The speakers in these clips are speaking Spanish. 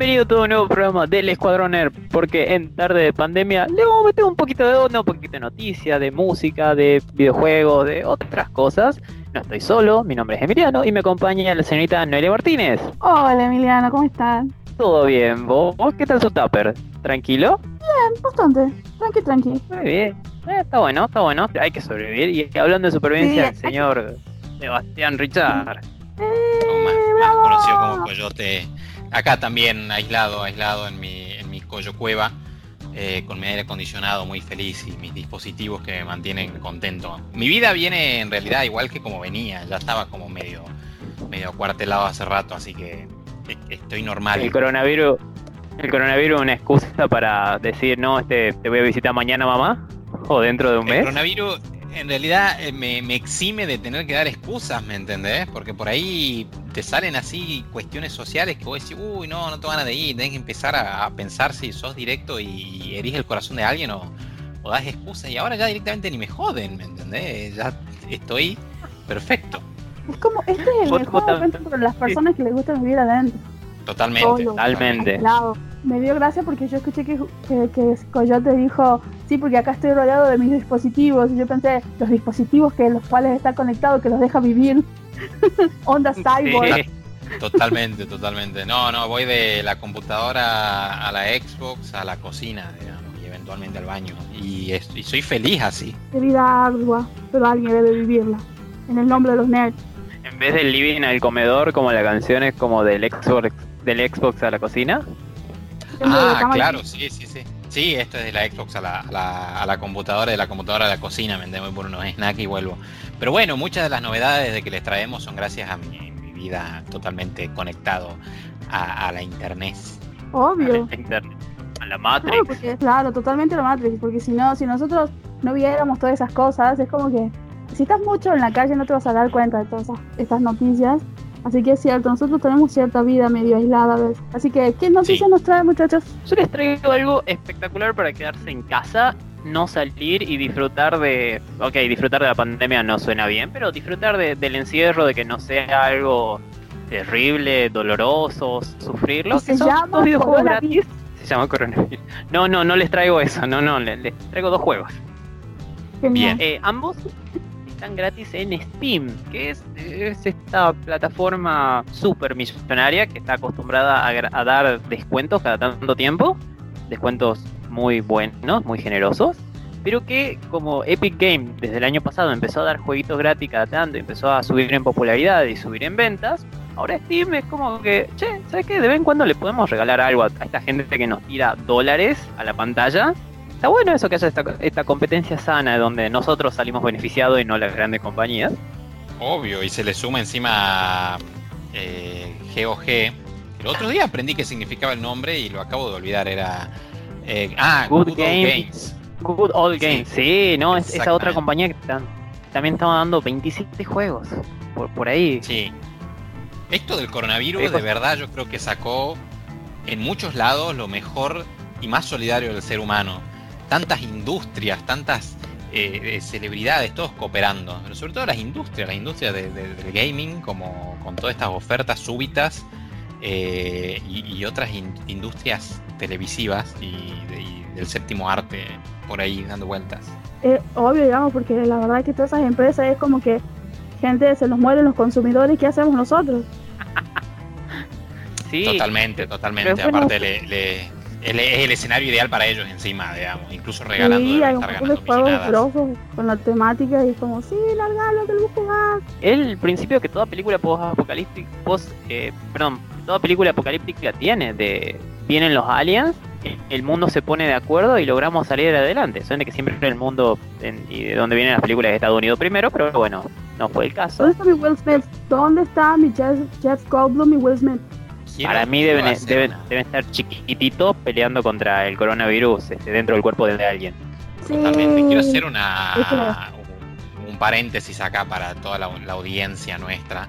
Bienvenido a todo un nuevo programa del Escuadrón Nerd, porque en tarde de pandemia le vamos a meter un poquito de onda, un poquito de noticia, de música, de videojuegos, de otras cosas. No estoy solo, mi nombre es Emiliano y me acompaña la señorita Noelia Martínez. Hola Emiliano, ¿cómo estás? Todo bien, ¿vos, ¿Vos qué tal su tupper? ¿Tranquilo? Bien, bastante, tranqui, tranqui. Muy bien, Eh, está bueno, está bueno, hay que sobrevivir. Y hablando de supervivencia, el Sí. señor Sebastián Richard. Eh, más, conocido como Coyote. Acá también aislado, aislado en mi, en mi Coyo Cueva, eh, con mi aire acondicionado muy feliz y mis dispositivos que me mantienen contento. Mi vida viene en realidad igual que como venía, ya estaba como medio, medio acuartelado hace rato, así que eh, estoy normal. El coronavirus, el coronavirus es una excusa para decir, no, este, te voy a visitar mañana mamá, o dentro de un El mes. coronavirus en realidad eh, me, me exime de tener que dar excusas, ¿me entendés? Porque por ahí te salen así cuestiones sociales que vos decís, uy, no, no te van a de ir, tenés que empezar a, a pensar si sos directo y herís el corazón de alguien o, o das excusas y ahora ya directamente ni me joden, ¿me entendés? Ya estoy perfecto, Es como, este es el mejor momento para las personas que les gusta vivir adentro. totalmente. Solo, Totalmente. aislado. Me dio gracia porque yo escuché que, que, que Coyote dijo, sí, porque acá estoy rodeado de mis dispositivos. Y yo pensé, los dispositivos que los cuales está conectado, que los deja vivir. Onda cyborg. Sí. Totalmente, totalmente. No, no, voy de la computadora a la Xbox a la cocina, digamos, y eventualmente al baño. Y, es- y soy feliz así. De vida ardua, pero alguien debe vivirla. En el nombre de los nerds. En vez del living al comedor, como la canción es como del Xbox, del Xbox a la cocina. Ah, claro, sí, sí, sí. Sí, esto es de la Xbox a la, a la, a la computadora, de la computadora a la cocina, me voy por unos snacks y vuelvo. Pero bueno, muchas de las novedades de que les traemos son gracias a mi, mi vida totalmente conectado a, a la internet. Obvio. A la internet, a la Claro, Matrix. porque, claro, totalmente la Matrix, porque si no, si nosotros no viéramos todas esas cosas, es como que si estás mucho en la calle no te vas a dar cuenta de todas esas- estas noticias. Así que es cierto, nosotros tenemos cierta vida medio aislada a veces. Así que, ¿qué noticias Sí. nos trae, muchachos? Yo les traigo algo espectacular para quedarse en casa, no salir y disfrutar de... Ok, disfrutar de la pandemia no suena bien, pero disfrutar de- del encierro, de que no sea algo terrible, doloroso, sufrirlo. Se llama dos videojuegos gratis. Se llama coronavirus. No, no, no les traigo eso, no, no, les, les traigo dos juegos. Genial. Eh, ambos están gratis en Steam, que es, es esta plataforma super millonaria que está acostumbrada a, dar descuentos cada tanto tiempo, descuentos muy buenos, muy generosos, pero que como Epic Game desde el año pasado empezó a dar jueguitos gratis cada tanto, empezó a subir en popularidad y subir en ventas, ahora Steam es como que, che, ¿sabes qué? De vez en cuando le podemos regalar algo a esta gente que nos tira dólares a la pantalla. Está bueno eso que haya esta, esta competencia sana donde nosotros salimos beneficiados y no las grandes compañías. Obvio, y se le suma encima eh, GOG. El otro día aprendí qué significaba el nombre y lo acabo de olvidar. Era. eh, ah, Good Good, Old Games. Good Old Games, sí, no, es esa otra compañía que tam- también estaba dando 27 juegos por, por ahí. Sí. Esto del coronavirus, de verdad, yo creo que sacó en muchos lados lo mejor y más solidario del ser humano. Tantas industrias, tantas eh, eh, celebridades, todos cooperando. Pero sobre todo las industrias, las industrias de- de- del gaming, como con todas estas ofertas súbitas eh, y, y otras in- industrias televisivas y, de- y del séptimo arte por ahí dando vueltas. Eh, obvio, digamos, porque la verdad es que todas esas empresas es como que gente se nos mueren los consumidores, ¿qué hacemos nosotros? Sí, Totalmente, totalmente. Pero bueno, Aparte, le, es el escenario ideal para ellos encima, digamos. Incluso regalando sí, ganando juegos grosos con la temática y como, sí, largalo, que lo jugar. el principio que toda película post-apocalíptica, post, eh, perdón, toda película apocalíptica tiene, de vienen los aliens, el mundo se pone de acuerdo y logramos salir adelante. Suena que siempre el mundo en- y de donde vienen las películas de Estados Unidos primero, pero bueno, no fue el caso. ¿Dónde está mi Will Smith? ¿Dónde está mi Jeff, Jeff Goldblum y Will Smith? Para mí deben, estar chiquititos peleando contra el coronavirus este, dentro del cuerpo de alguien. Sí. Totalmente. Quiero hacer una un, un paréntesis acá para toda la, la audiencia nuestra.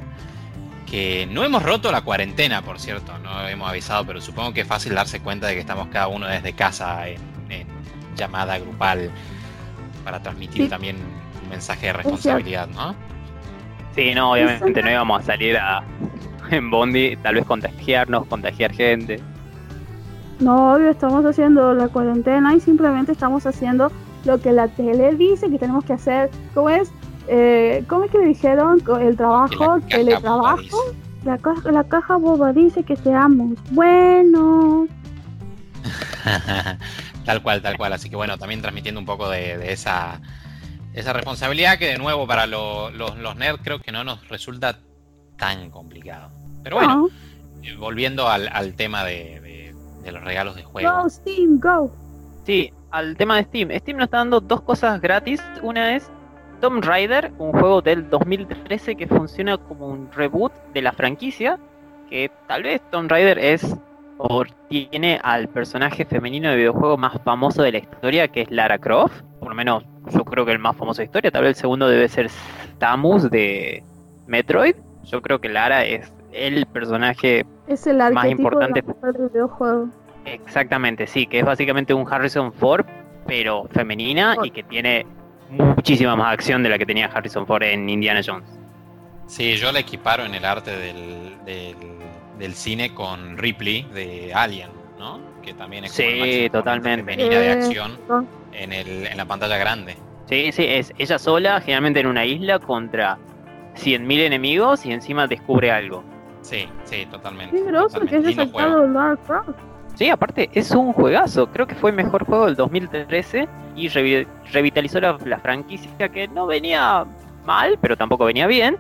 Que no hemos roto la cuarentena, por cierto, no hemos avisado, pero supongo que es fácil darse cuenta de que estamos cada uno desde casa en, en llamada grupal para transmitir Sí. también un mensaje de responsabilidad, ¿no? Sí, no, obviamente no íbamos a salir a, en Bondi, tal vez contagiarnos, contagiar gente. No, obvio, estamos haciendo la cuarentena y simplemente estamos haciendo lo que la tele dice que tenemos que hacer. ¿Cómo es? Eh, ¿Cómo es que le dijeron? El trabajo, la teletrabajo. La, ca- la caja boba dice que seamos buenos. tal cual, tal cual. Así que bueno, también transmitiendo un poco de, de esa, esa responsabilidad que de nuevo para lo- los, los nerds creo que no nos resulta tan complicado. Pero bueno, No. Eh, volviendo al, al tema de, de- de los regalos de juego. Go, Steam, go. Sí, al tema de Steam. Steam nos está dando dos cosas gratis. Una es Tomb Raider, un juego del 2013 que funciona como un reboot de la franquicia. Que tal vez Tomb Raider es o tiene al personaje femenino de videojuego más famoso de la historia, que es Lara Croft. Por lo menos yo creo que el más famoso de la historia. Tal vez el segundo debe ser Samus de Metroid. Yo creo que Lara es el personaje Es el Más importante. del videojuego. Exactamente, sí, que es básicamente un Harrison Ford, pero femenina y que tiene muchísima más acción de la que tenía Harrison Ford en Indiana Jones. Sí, yo la equiparo en el arte del, del, del cine con Ripley de Alien, ¿no? Que también es como Sí, totalmente. femenina de Eh, acción en, el, en la pantalla grande. Sí, sí, es ella sola, generalmente en una isla contra 100.000 enemigos y encima descubre algo. Sí, sí, totalmente. Qué groso que totalmente. haya Lindo juego. sacado Lara Croft. Sí, aparte es un juegazo, creo que fue el mejor juego del 2013 y revi- revitalizó la, la franquicia que no venía mal, pero tampoco venía bien.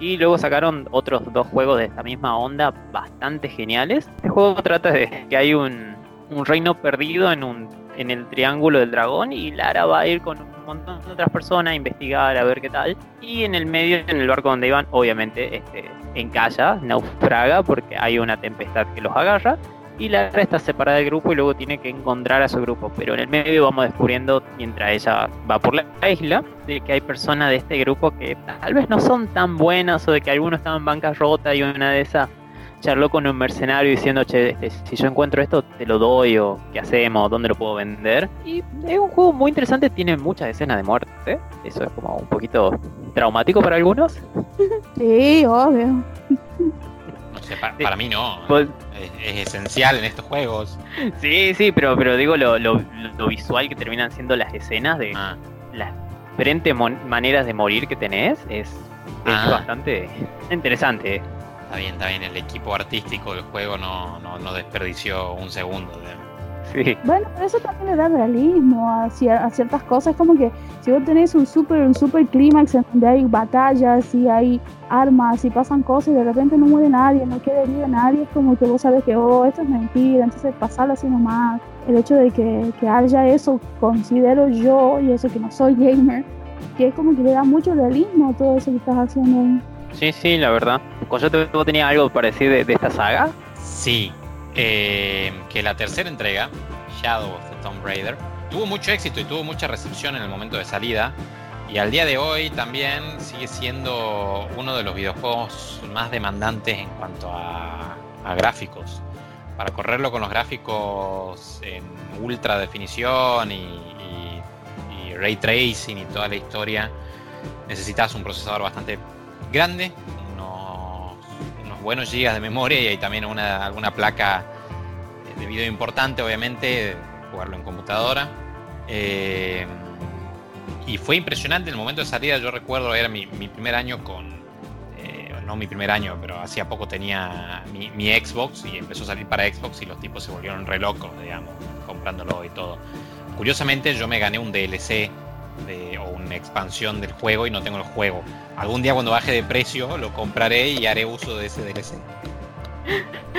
Y luego sacaron otros dos juegos de esta misma onda bastante geniales. Este juego trata de que hay un, un reino perdido en, un, en el Triángulo del Dragón y Lara va a ir con un montón de otras personas a investigar, a ver qué tal. Y en el medio, en el barco donde iban, obviamente, este, encalla, naufraga porque hay una tempestad que los agarra y Lara está separada del grupo y luego tiene que encontrar a su grupo. Pero en el medio vamos descubriendo, mientras ella va por la isla, de que hay personas de este grupo que tal vez no son tan buenas o de que algunos estaban en bancarrota y una de esas charló con un mercenario diciendo, che, este, si yo encuentro esto, te lo doy o qué hacemos, dónde lo puedo vender. Y es un juego muy interesante, tiene muchas escenas de muerte. Eso es como un poquito traumático para algunos. Sí, obvio. No sé, pa- Sí. para mí no. Pues- Es, es esencial en estos juegos. Sí, sí, pero, pero digo lo, lo- lo visual que terminan siendo las escenas de Ah, las diferentes maneras de morir que tenés es, es Ah. bastante interesante. Está bien, está bien. El equipo artístico del juego no, no, no desperdició un segundo. de- Sí. Bueno, pero eso también le da realismo a, cier- a ciertas cosas, como que si vos tenés un super, un super clímax en donde hay batallas y hay armas y pasan cosas y de repente no muere nadie, no queda herido nadie, es como que vos sabes que, oh, esto es mentira, entonces pasarlo así nomás. El hecho de que, que haya eso, considero yo, y eso que no soy gamer, que es como que le da mucho realismo a todo eso que estás haciendo ahí. Sí, sí, la verdad. Coyote, ¿tú tenías algo para decir de, esta saga? Sí, eh, que la tercera entrega, Shadow of the Tomb Raider, tuvo mucho éxito y tuvo mucha recepción en el momento de salida. Y al día de hoy también sigue siendo uno de los videojuegos más demandantes en cuanto a, gráficos. Para correrlo con los gráficos en ultra definición y ray tracing y toda la historia, necesitas un procesador bastante grande, unos, buenos gigas de memoria y hay también una, alguna placa de video importante, obviamente, jugarlo en computadora. Eh, y fue impresionante el momento de salida, yo recuerdo, era mi, mi primer año con, eh, no mi primer año, pero hacía poco tenía mi, mi Xbox y empezó a salir para Xbox y los tipos se volvieron re locos, digamos, comprándolo y todo. Curiosamente yo me gané un DLC de- o una expansión del juego y no tengo el juego. Algún día cuando baje de precio lo compraré y haré uso de ese DLC.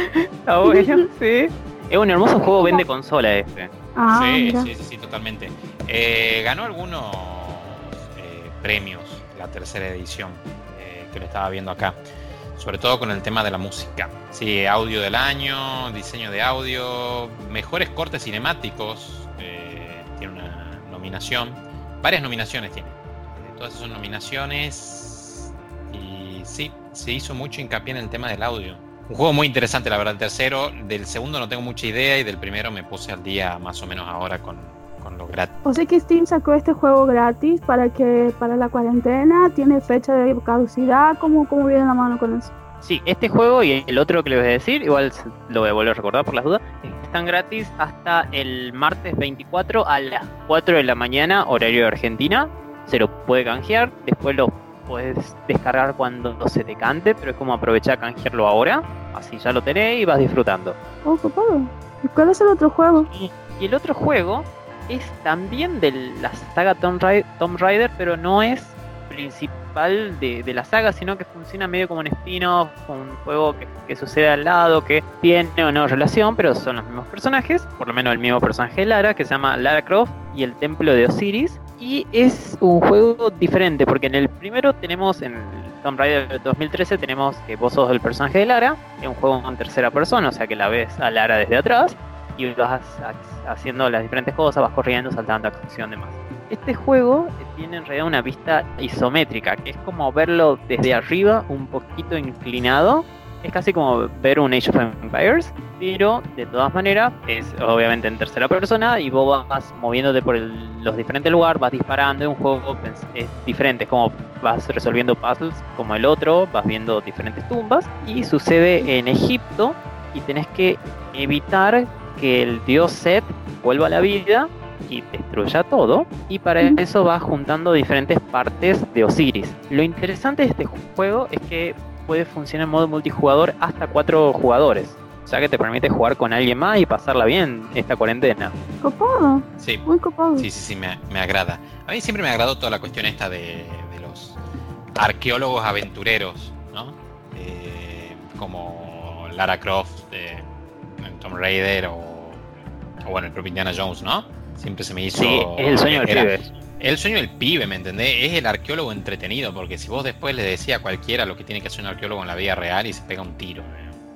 Está bueno, sí. Es un hermoso juego, vende consola este. Ah, sí, sí, sí, sí, totalmente. Eh, ganó algunos eh, premios la tercera edición eh, que lo estaba viendo acá. Sobre todo con el tema de la música. Sí, audio del año, diseño de audio, mejores cortes cinemáticos. eh, tiene una nominación. Varias nominaciones tiene. Todas esas nominaciones. Y sí, se hizo mucho hincapié en el tema del audio. Un juego muy interesante, la verdad, el tercero. Del segundo no tengo mucha idea y del primero me puse al día más o menos ahora con, con lo gratis. O sea que Steam sacó este juego gratis para que para la cuarentena tiene fecha de caducidad, ¿cómo, cómo viene la mano con eso? Sí, este juego y el otro que les voy a decir, igual lo voy a volver a recordar por las dudas, están gratis hasta el martes 24 a las 4 de la mañana, horario de Argentina. Se lo puede canjear, después lo puedes descargar cuando se te cante, pero es como aprovechar a canjearlo ahora, así ya lo tenés y vas disfrutando. Oh, copado. ¿Y cuál es el otro juego? Y, y el otro juego es también de la saga Tomb Raider, Tomb Raider, pero no es principal de, la saga, sino que funciona medio como un spin-off, un juego que, sucede al lado, que tiene o no relación, pero son los mismos personajes, por lo menos el mismo personaje de Lara, que se llama Lara Croft y el Templo de Osiris. Y es un juego diferente, porque en el primero tenemos, en el Tomb Raider del 2013, tenemos que vos sos el personaje de Lara, es un juego en tercera persona, o sea que la ves a Lara desde atrás y vas ha- haciendo las diferentes cosas, vas corriendo, saltando, acción, demás. Este juego tiene en realidad una vista isométrica, que es como verlo desde arriba, un poquito inclinado. Es casi como ver un Age of Empires, pero de todas maneras es obviamente en tercera persona y vos vas moviéndote por el- los diferentes lugares, vas disparando, es un juego es diferente, es como vas resolviendo puzzles como el otro, vas viendo diferentes tumbas y sucede en Egipto y tenés que evitar que el dios Set vuelva a la vida y destruya todo. Y para eso vas juntando diferentes partes de Osiris. Lo interesante de este juego es que puede funcionar en modo multijugador hasta cuatro jugadores. O sea que te permite jugar con alguien más y pasarla bien esta cuarentena. Copado. Sí, Muy copado. sí, sí, sí, me, me agrada. A mí siempre me agradó toda la cuestión esta de, de los arqueólogos aventureros, ¿no? Eh, como Lara Croft de en Tomb Raider o, o bueno, el propio Indiana Jones, ¿no? Siempre se me hizo... Sí, es el sueño del era- pibe. El sueño del pibe, ¿me entendés? Es el arqueólogo entretenido, porque si vos después le decías a cualquiera lo que tiene que hacer un arqueólogo en la vida real y se pega un tiro.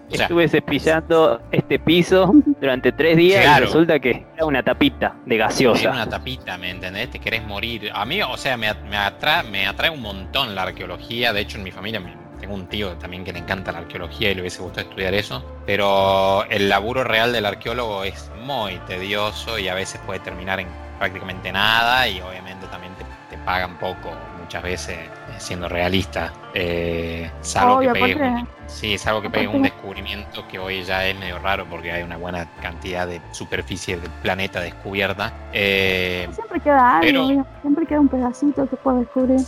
O sea, Estuve cepillando este piso durante tres días Claro. y resulta que era una tapita de Era gaseosa. una tapita, ¿me entendés? Te querés morir. A mí, o sea, me, me, atrae, me atrae un montón la arqueología. De hecho, en mi familia tengo un tío también que le encanta la arqueología y le hubiese gustado estudiar eso. Pero el laburo real del arqueólogo es muy tedioso y a veces puede terminar en prácticamente nada y obviamente también te, te pagan poco muchas veces eh, siendo realista. Eh, salvo Obvio, que pegue un- Sí, es algo que pegue un descubrimiento que hoy ya es medio raro porque hay una buena cantidad de superficie del planeta descubierta. Eh, Siempre queda algo, Pero- siempre queda un pedacito que puedes descubrir.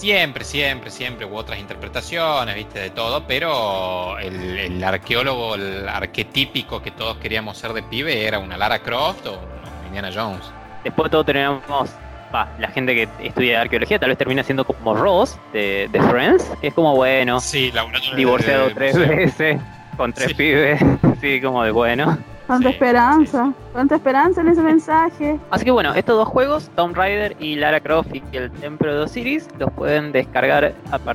Siempre, siempre, siempre hubo otras interpretaciones, viste, de todo, pero el, el arqueólogo, el arquetípico que todos queríamos ser de pibe era una Lara Croft o una Indiana Jones. Después de todo tenemos la gente que estudia arqueología tal vez termina siendo como Ross de, de Friends, que es como bueno, Sí, de- divorciado de tres veces, con tres Sí. pibes, sí, como de bueno. Cuánta Sí, esperanza. Cuánta esperanza en ese mensaje. Así que bueno, estos dos juegos, Tomb Raider y Lara Croft y el Templo de Osiris, los pueden descargar,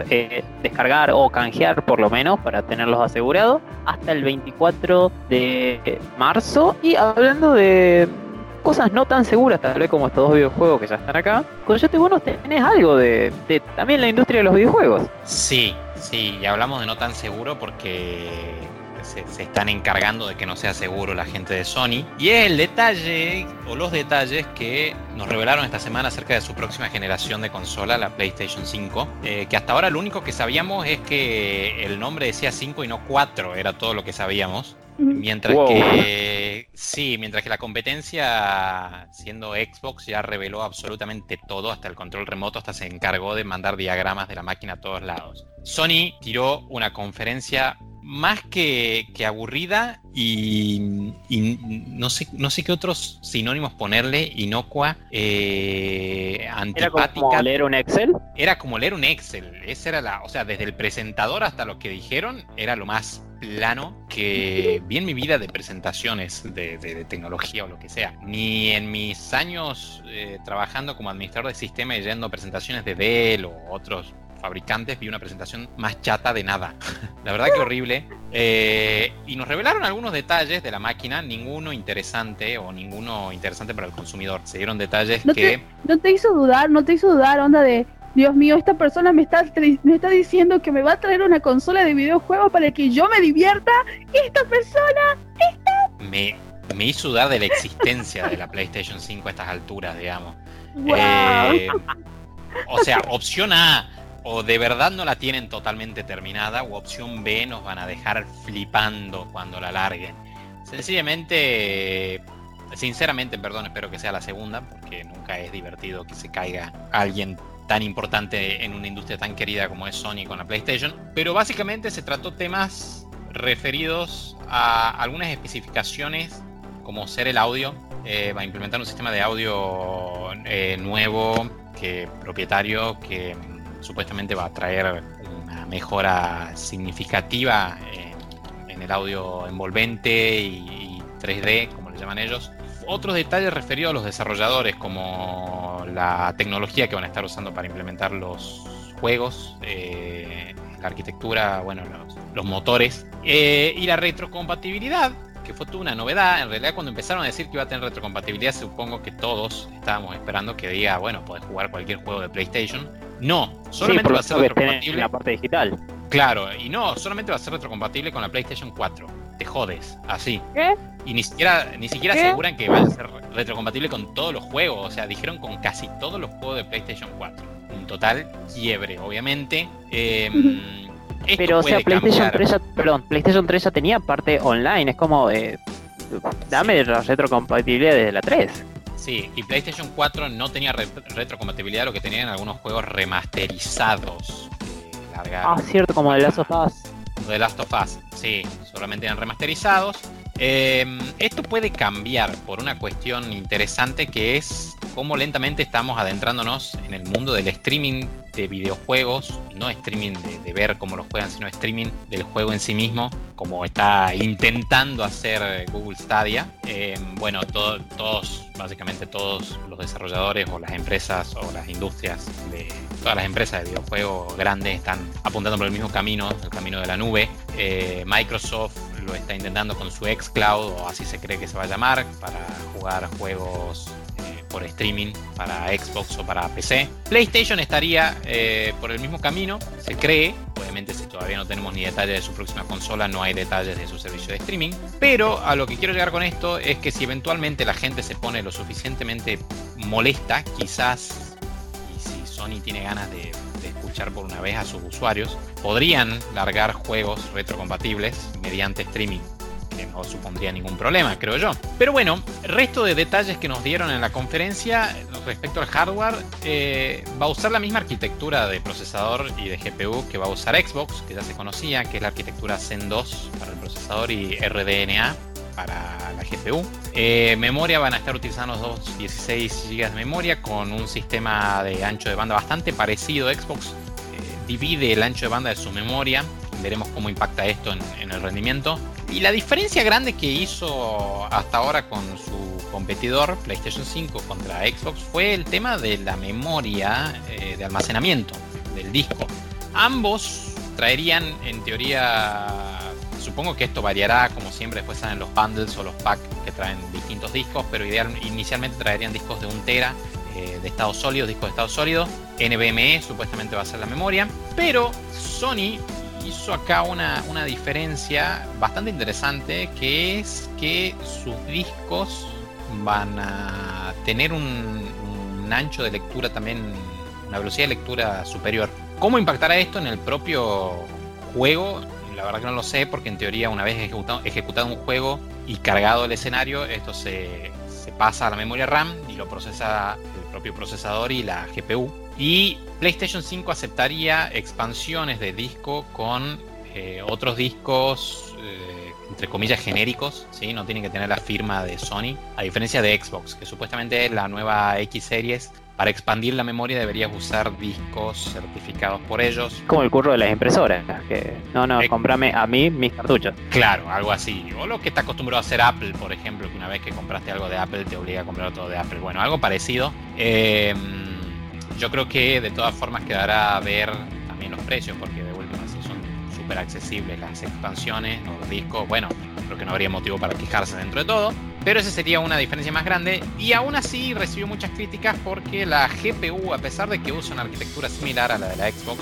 eh, descargar o canjear por lo menos para tenerlos asegurados hasta el 24 de marzo. Y hablando de cosas no tan seguras, tal vez como estos dos videojuegos que ya están acá, con Yote Bonos tenés algo de, de también la industria de los videojuegos. Sí, sí, y hablamos de no tan seguro porque se, se están encargando de que no sea seguro la gente de Sony. Y es el detalle, o los detalles que nos revelaron esta semana acerca de su próxima generación de consola, la PlayStation 5. eh, que hasta ahora lo único que sabíamos es que el nombre decía 5 y no 4, era todo lo que sabíamos. Mientras Wow. que sí, mientras que la competencia, siendo Xbox, ya reveló absolutamente todo, hasta el control remoto, hasta se encargó de mandar diagramas de la máquina a todos lados. Sony tiró una conferencia más que, que aburrida y, y no sé no sé qué otros sinónimos ponerle, inocua, eh, Era antipática como leer un Excel. era como leer un Excel. Esa era la, o sea, desde el presentador hasta lo que dijeron, era lo más plano que vi en mi vida de presentaciones de, de- de tecnología o lo que sea. Ni en mis años eh, trabajando como administrador de sistema y yendo a presentaciones de Dell o otros fabricantes, vi una presentación más chata de nada. la verdad que horrible. Eh, y nos revelaron algunos detalles de la máquina, ninguno interesante o ninguno interesante para el consumidor. Se dieron detalles No que... te, no te hizo dudar, no te hizo dudar, onda de, Dios mío, esta persona me está, me está diciendo que me va a traer una consola de videojuegos para que yo me divierta. Esta persona, me, me hizo dudar de la existencia de la PlayStation 5 a estas alturas, digamos. wow. Eh, o sea, opción A, o de verdad no la tienen totalmente terminada, o opción B nos van a dejar flipando cuando la larguen. Sencillamente, sinceramente, perdón, espero que sea la segunda, porque nunca es divertido que se caiga alguien tan importante en una industria tan querida como es Sony con la PlayStation. Pero básicamente se trató temas referidos a algunas especificaciones como ser el audio. Eh, va a implementar un sistema de audio eh, nuevo que propietario que supuestamente va a traer una mejora significativa en, el audio envolvente y, y 3D, como le llaman ellos. Otros detalles referidos a los desarrolladores, como la tecnología que van a estar usando para implementar los juegos, eh, la arquitectura, bueno, los, los motores eh, y la retrocompatibilidad, que fue toda una novedad. En realidad, cuando empezaron a decir que iba a tener retrocompatibilidad, supongo que todos estábamos esperando que diga, bueno, podés jugar cualquier juego de PlayStation. No, solamente sí, va a ser retrocompatible. en la parte digital. Claro, y no, solamente va a ser retrocompatible con la PlayStation 4. Te jodes, así. ¿Qué? Y ni siquiera, ni siquiera ¿Qué? aseguran que va a ser retrocompatible con todos los juegos. O sea, dijeron con casi todos los juegos de PlayStation 4. Un total quiebre, obviamente. Eh, esto Pero, o sea, PlayStation cambiar. 3, ya, perdón, PlayStation 3 ya tenía parte online. Es como, eh, dame la retrocompatibilidad desde la 3. Sí, y PlayStation 4 no tenía re- retrocompatibilidad, lo que tenían algunos juegos remasterizados. Ah, cierto, como de Last of Us. de Last of Us, sí, solamente eran remasterizados. Eh, esto puede cambiar por una cuestión interesante que es cómo lentamente estamos adentrándonos en el mundo del streaming de videojuegos, no streaming de, ver cómo los juegan, sino streaming del juego en sí mismo, como está intentando hacer Google Stadia. Eh, bueno, to- todos, básicamente todos los desarrolladores o las empresas o las industrias de todas las empresas de videojuegos grandes están apuntando por el mismo camino, el camino de la nube. Eh, Microsoft lo está intentando con su xCloud, o así se cree que se va a llamar, para jugar juegos eh, por streaming para Xbox o para PC. PlayStation estaría eh, por el mismo camino, se cree. Obviamente, si todavía no tenemos ni detalles de su próxima consola, no hay detalles de su servicio de streaming. Pero a lo que quiero llegar con esto es que si eventualmente la gente se pone lo suficientemente molesta, quizás, y si Sony tiene ganas de escuchar por una vez a sus usuarios, podrían largar juegos retrocompatibles mediante streaming que no supondría ningún problema, creo yo. Pero bueno, resto de detalles que nos dieron en la conferencia respecto al hardware, eh, va a usar la misma arquitectura de procesador y de GPU que va a usar Xbox, que ya se conocía, que es la arquitectura Zen 2 para el procesador y RDNA para la GPU. Eh, memoria van a estar utilizando los dos 16 GB de memoria con un sistema de ancho de banda bastante parecido Xbox. eh, divide el ancho de banda de su memoria. Veremos cómo impacta esto en, en el rendimiento. Y la diferencia grande que hizo hasta ahora con su competidor PlayStation 5 contra Xbox fue el tema de la memoria eh, de almacenamiento del disco. Ambos traerían en teoría, supongo que esto variará como siempre después salen los bundles o los packs que traen distintos discos, pero inicialmente traerían discos de 1 tera eh, de estado sólido, discos de estado sólido. NVMe supuestamente va a ser la memoria, pero Sony hizo acá una, una diferencia bastante interesante que es que sus discos van a tener un, un ancho de lectura también, una velocidad de lectura superior. ¿Cómo impactará esto en el propio juego? La verdad que no lo sé porque en teoría una vez ejecutado, un juego y cargado el escenario, esto se, pasa a la memoria RAM y lo procesa el propio procesador y la GPU. Y PlayStation 5 aceptaría expansiones de disco con eh, otros discos, eh, entre comillas, genéricos, ¿sí? no tienen que tener la firma de Sony, a diferencia de Xbox, que supuestamente es la nueva X Series. Para expandir la memoria deberías usar discos certificados por ellos. Como el curro de las impresoras. Que, no, no, Eh. comprame a mí mis cartuchos. Claro, algo así. O lo que está acostumbrado a hacer Apple, por ejemplo, que una vez que compraste algo de Apple te obliga a comprar otro de Apple. Bueno, algo parecido. Eh, yo creo que de todas formas quedará a ver también los precios, porque de última si son súper accesibles las expansiones los discos, bueno, creo que no habría motivo para quejarse dentro de todo. Pero esa sería una diferencia más grande y aún así recibió muchas críticas porque la GPU, a pesar de que usa una arquitectura similar a la de la Xbox,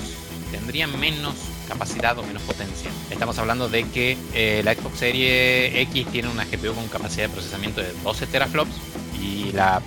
tendría menos capacidad o menos potencia. Estamos hablando de que eh, la Xbox Series X tiene una GPU con capacidad de procesamiento de 12 teraflops y la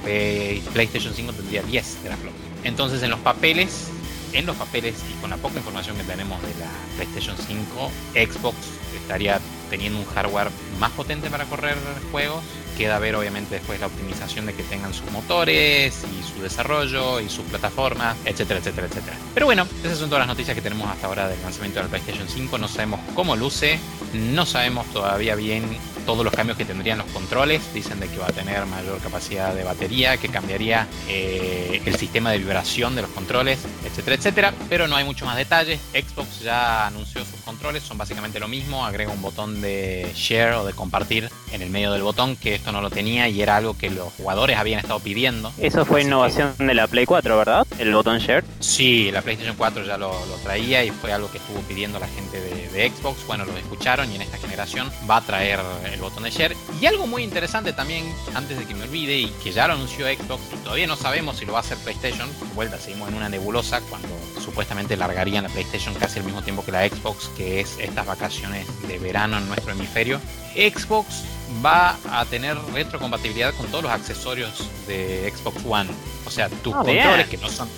PlayStation 5 tendría 10 teraflops. Entonces en los papeles en los papeles y con la poca información que tenemos de la PlayStation 5, Xbox estaría teniendo un hardware más potente para correr juegos. Queda ver obviamente después la optimización de que tengan sus motores y su desarrollo y sus plataformas, etcétera, etcétera, etcétera. Pero bueno, esas son todas las noticias que tenemos hasta ahora del lanzamiento de la PlayStation 5. No sabemos cómo luce, no sabemos todavía bien todos los cambios que tendrían los controles. Dicen de que va a tener mayor capacidad de batería, que cambiaría eh, el sistema de vibración de los controles, etcétera, etcétera. Pero no hay mucho más detalles. Xbox ya anunció sus controles, son básicamente lo mismo. Agrega un botón de share o de compartir en el medio del botón, que esto no lo tenía y era algo que los jugadores habían estado pidiendo. Eso fue Así innovación de la Play 4, ¿verdad? El botón share. Sí, la PlayStation 4 ya lo, lo traía y fue algo que estuvo pidiendo la gente de, de Xbox. Bueno, lo escucharon y en esta generación va a traer el botón de share. Y algo muy interesante también, antes de que me olvide, y que ya lo anunció Xbox, y todavía no sabemos si lo va a hacer PlayStation. Vuelta, seguimos en una nebulosa cuando supuestamente largarían la PlayStation casi al mismo tiempo que la Xbox, que es estas vacaciones de verano en nuestro hemisferio. Xbox va a tener retrocompatibilidad con todos los accesorios de Xbox One. O sea, tus Ah, bien. controles que no son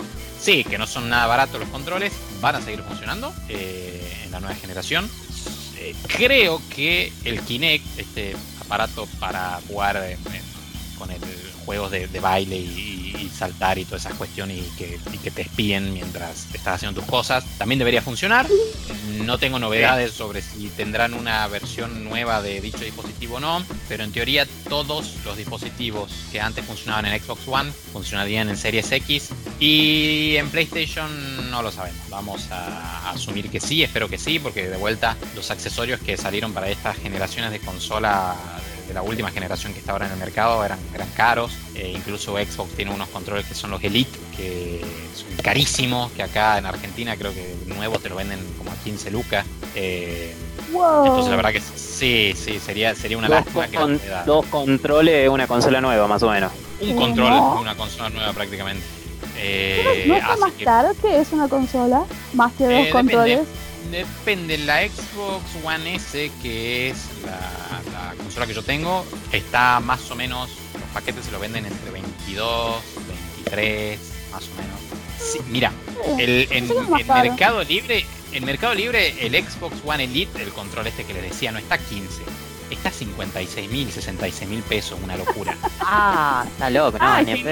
Sí, que no son nada baratos los controles, van a seguir funcionando eh, en la nueva generación. Eh, creo que el Kinect, este aparato para jugar en- con el juegos de, de baile y, y saltar y todas esas cuestiones y que, y que te espíen mientras estás haciendo tus cosas, también debería funcionar. No tengo novedades sobre si tendrán una versión nueva de dicho dispositivo o no, pero en teoría todos los dispositivos que antes funcionaban en Xbox One funcionarían en Series X y en PlayStation no lo sabemos. Vamos a asumir que sí, espero que sí, porque de vuelta los accesorios que salieron para estas generaciones de consola de la última generación que está ahora en el mercado eran, eran caros. Eh, incluso Xbox tiene unos controles que son los Elite, que son carísimos, que acá en Argentina creo que nuevos te lo venden como a 15 lucas. Eh, Wow. entonces la verdad que sí, sí, sería, sería una Dos, lástima que con- la novedad- dos controles, una consola nueva, más o menos. un control, no. una consola nueva prácticamente. ¿No, Eh, no está más que- caro que es una consola? Más que dos Eh, depende. Depende, la Xbox One S, que es la, la consola que yo tengo, está más o menos, los paquetes se lo venden entre 22, 23, más o menos. Sí, mira, el, en. Mercado Libre, en Mercado Libre, el Xbox One Elite, el control este que les decía, no está 15, está 56 mil, 66 mil pesos, una locura. Ah, está loco, no, ni.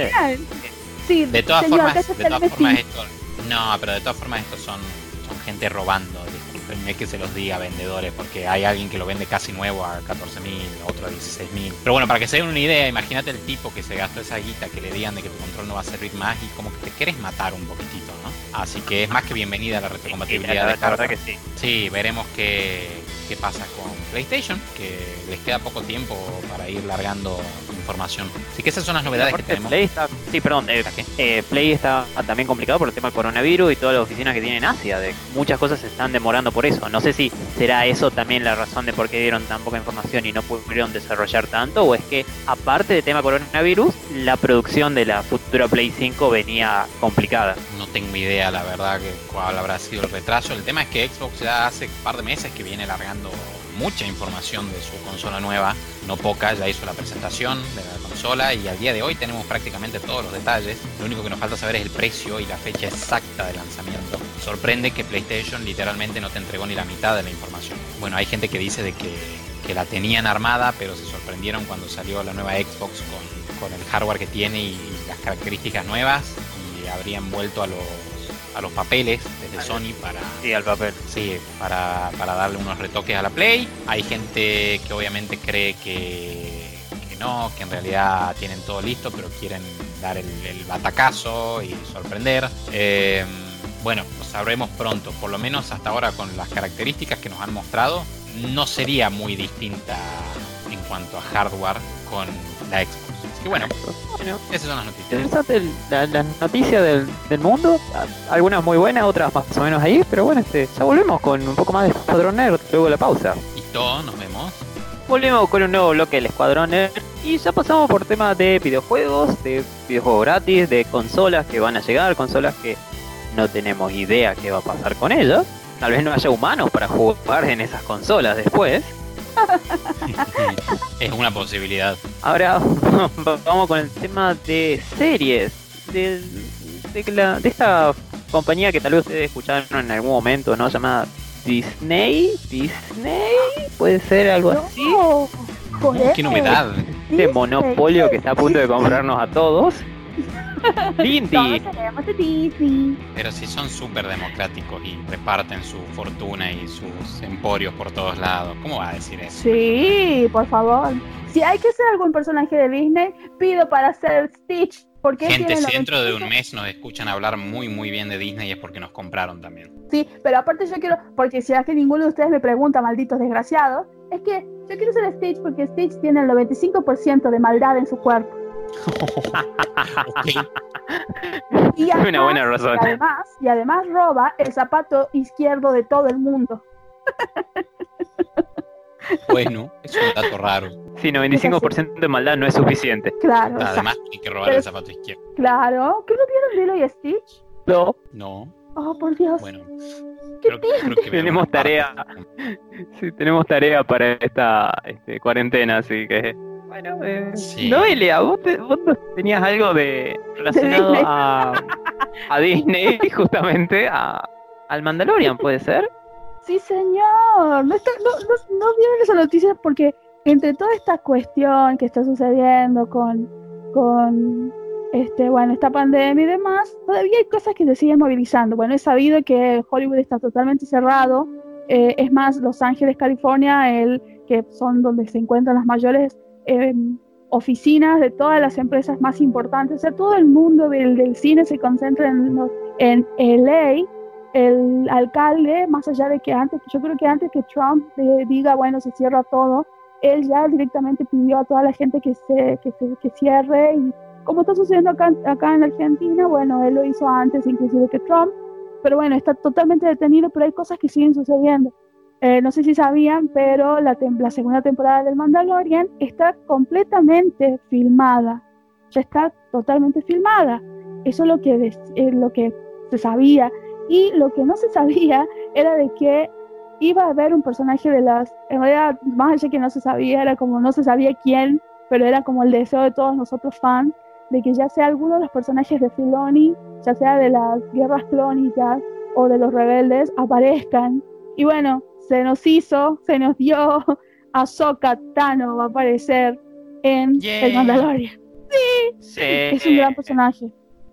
Sí, De todas señor, formas, de todas formas esto, no, pero de todas formas estos son, son gente robando. Discúlpenme que se los diga vendedores, porque hay alguien que lo vende casi nuevo a 14 mil, otro a 16 mil. Pero bueno, para que se den una idea, imagínate el tipo que se gastó esa guita que le digan de que tu control no va a servir más y como que te quieres matar un poquitito, ¿no? Así que es más que bienvenida la Sí, retrocompatibilidad la, de la verdad que sí. Sí, veremos qué, qué pasa con PlayStation, que les queda poco tiempo para ir largando información. Así que esas son las novedades que tenemos. Play está, sí, perdón, eh, eh, Play está también complicado por el tema del coronavirus y todas las oficinas que tiene en Asia. De muchas cosas se están demorando por eso. No sé si será eso también la razón de por qué dieron tan poca información y no pudieron desarrollar tanto, o es que aparte del tema coronavirus, la producción de la futura Play 5 venía complicada. Tengo idea, la verdad, que cuál habrá sido el retraso. El tema es que Xbox ya hace un par de meses que viene largando mucha información de su consola nueva, no poca, ya hizo la presentación de la consola y al día de hoy tenemos prácticamente todos los detalles. Lo único que nos falta saber es el precio y la fecha exacta de lanzamiento. Sorprende que PlayStation literalmente no te entregó ni la mitad de la información. Bueno, hay gente que dice de que, que la tenían armada, pero se sorprendieron cuando salió la nueva Xbox con el hardware que tiene y las características nuevas habrían vuelto a los, a los papeles desde Sony para, Sí, al papel. Sí, para, para darle unos retoques a la Play. Hay gente que obviamente cree que, que no, que en realidad tienen todo listo, pero quieren dar el, el batacazo y sorprender. Eh, bueno, lo sabremos pronto, por lo menos hasta ahora con las características que nos han mostrado, no sería muy distinta en cuanto a hardware con la Xbox. Así que bueno, Bueno, esas son las noticias. interesante el- la, la noticia del, del mundo. Algunas muy buenas, otras más o menos ahí. Pero bueno, este, ya volvemos con un poco más de Escuadrón Nerd luego de la pausa. Y todo, nos vemos. Volvemos con un nuevo bloque del Escuadrón Nerd. Y ya pasamos por temas de videojuegos, de videojuegos gratis, de consolas que van a llegar, consolas que no tenemos idea qué va a pasar con ellas. Tal vez no haya humanos para jugar en esas consolas después. es una posibilidad. Ahora vamos con el tema de series. De, de, la- de esta compañía que tal vez ustedes escucharon en algún momento, ¿no? Llamada Disney. Disney. Puede ser algo así. No. ¡Qué novedad! Este monopolio que está a punto de comprarnos a todos. Lindy. Todos Disney. Pero si son súper democráticos y reparten su fortuna y sus emporios por todos lados, ¿cómo va a decir eso? Sí, por favor. Si hay que ser algún personaje de Disney, pido para ser Stitch. Porque Gente, si dentro de un 95. mes nos escuchan hablar muy muy bien de Disney es porque nos compraron también. Sí, pero aparte yo quiero, porque si es que ninguno de ustedes me pregunta, malditos desgraciados, es que yo quiero ser Stitch porque Stitch tiene el 95% de maldad en su cuerpo. Ok, Y Una además, buena razón. y además, y además roba el zapato izquierdo de todo el mundo. bueno, es un dato raro. Sí, 95% de maldad no es suficiente. Claro, o sea, Además, hay que robar Pero- el zapato izquierdo. claro. ¿Qué no vieron Lilo y Stitch? No, No, Oh, por Dios. bueno. ¿Qué Creo, creo que Tenemos tarea. sí, tenemos tarea para esta este, cuarentena, así que. Bueno, eh, Sí. Noelia, ¿vos, te- vos tenías algo de relacionado a, a Disney, justamente, a, al Mandalorian, ¿puede ser? Sí, señor. No, está- no, no- no vieron esa noticia porque entre toda esta cuestión que está sucediendo con, con este, bueno, esta pandemia y demás, todavía hay cosas que se siguen movilizando. Bueno, es sabido que Hollywood está totalmente cerrado. eh, es más, Los Ángeles, California, el, que son donde se encuentran las mayores eh, oficinas de todas las empresas más importantes. O sea, todo el mundo del, del cine se concentra en, en LA el alcalde, más allá de que antes, yo creo que antes que Trump eh, diga, bueno, se cierra todo, él ya directamente pidió a toda la gente que se, que se- que cierre y como está sucediendo acá, acá en Argentina, bueno, él lo hizo antes inclusive que Trump, pero bueno, está totalmente detenido, pero hay cosas que siguen sucediendo. Eh, no sé si sabían, pero la, la segunda temporada del Mandalorian está completamente filmada, ya está totalmente filmada. Eso es lo que, eh, lo que se sabía. Y lo que no se sabía era de que iba a haber un personaje de las. En realidad, más allá que no se sabía, era como no se sabía quién, pero era como el deseo de todos nosotros fans, de que ya sea alguno de los personajes de Filoni, ya sea de las guerras clónicas o de los rebeldes, aparezcan. Y bueno, se nos hizo, se nos dio. Ahsoka Tano va a aparecer en Yeah. El Mandalorian. Sí. Es un gran personaje.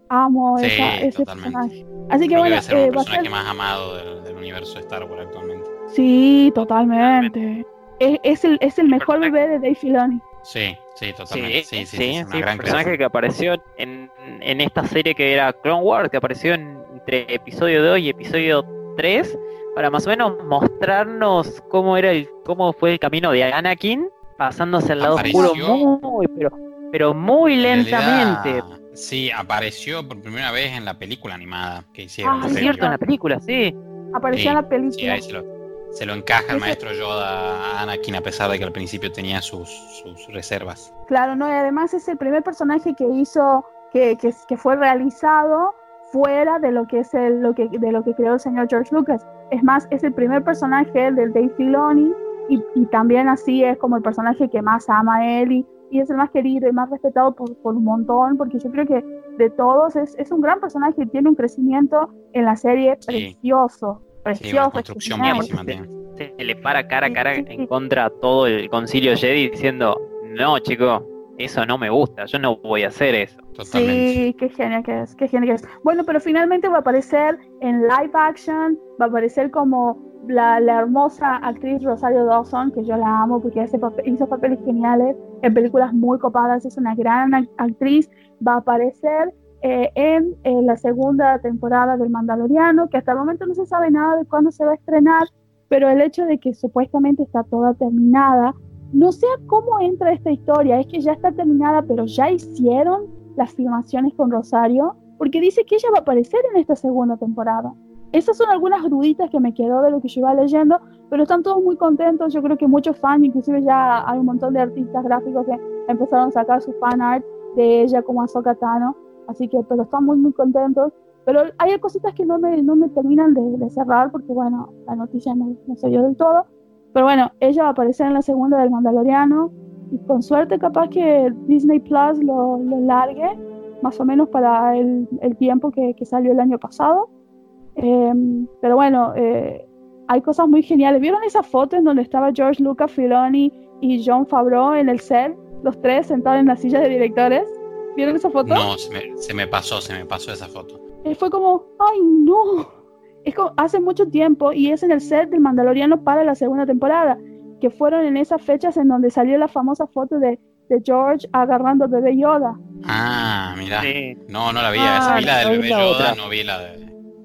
Amo Sí, esa- ese totalmente. personaje. Así que Creo que bueno, debe ser eh, el va a personaje ser- más amado del, del universo de Star Wars actualmente. Sí, totalmente. Es, es el, es el mejor bebé de Dave Filoni. Sí, sí, Sí, totalmente. Sí, sí, sí, es una sí, gran personaje creación. que apareció en, en esta serie que era Clone Wars, que apareció en- entre episodio 2 y episodio 3, para más o menos mostrarnos cómo era el, cómo fue el camino de Anakin, pasándose al lado Apareció. oscuro muy, pero, pero muy En lentamente. realidad, sí, apareció por primera vez en la película animada que hicieron. Ah, Es cierto, en la película, sí. Apareció en la Sí, película. ahí se lo, se lo encaja el maestro Yoda a Anakin a pesar de que al principio tenía sus, sus reservas. Claro, no, y además es el primer personaje que hizo, que, que, que fue realizado fuera de lo que es el, lo que, de lo que creó el señor George Lucas. Es más, es el primer personaje del Dave Filoni y, y también así es como el personaje que más ama a él y, y es el más querido y más respetado por, por un montón, porque yo creo que de todos es, es un gran personaje y tiene un crecimiento en la serie Sí. precioso, Sí, una precioso. construcción. Se le para cara a cara sí, sí. en contra a todo el concilio Jedi diciendo, no, chico, eso no me gusta, yo no voy a hacer eso. Totalmente. Sí, qué genio que es, qué genio que es. Bueno, pero finalmente va a aparecer en live action, va a aparecer como la, la hermosa actriz Rosario Dawson, que yo la amo porque hace papel- hizo papeles geniales en películas muy copadas, es una gran ac- actriz, va a aparecer eh, en, eh, la segunda temporada del Mandaloriano, que hasta el momento no se sabe nada de cuándo se va a estrenar, pero el hecho de que supuestamente está toda terminada, no sé cómo entra esta historia, es que ya está terminada, pero ya hicieron las filmaciones con Rosario, porque dice que ella va a aparecer en esta segunda temporada. Esas son algunas duditas que me quedó de lo que yo iba leyendo, pero están todos muy contentos. Yo creo que muchos fans, inclusive ya hay un montón de artistas gráficos que empezaron a sacar su fan art de ella como Ahsoka Tano, así que, pero están muy, muy contentos. Pero hay cositas que no me, no me terminan de, de cerrar, porque bueno, la noticia no, no se dio del todo. Pero bueno, ella va a aparecer en la segunda del Mandaloriano, y con suerte capaz que Disney Plus lo, lo largue, más o menos para el, el tiempo que, que salió el año pasado. Em, pero bueno, eh, hay cosas muy geniales. ¿Vieron esa foto en donde estaba George Lucas, Filoni y John Favreau en el set? Los tres sentados en la silla de directores. ¿Vieron esa foto? No, se me, se me pasó, se me pasó esa foto. Eh, fue como, ay no. Es como hace mucho tiempo y es en el set del Mandaloriano para la segunda temporada, que fueron en esas fechas en donde salió la famosa foto de, de George agarrando al bebé Yoda. Ah, mira. Sí. No, no la vi. Ah, esa vi la del bebé la Yoda, otra. no vi la de.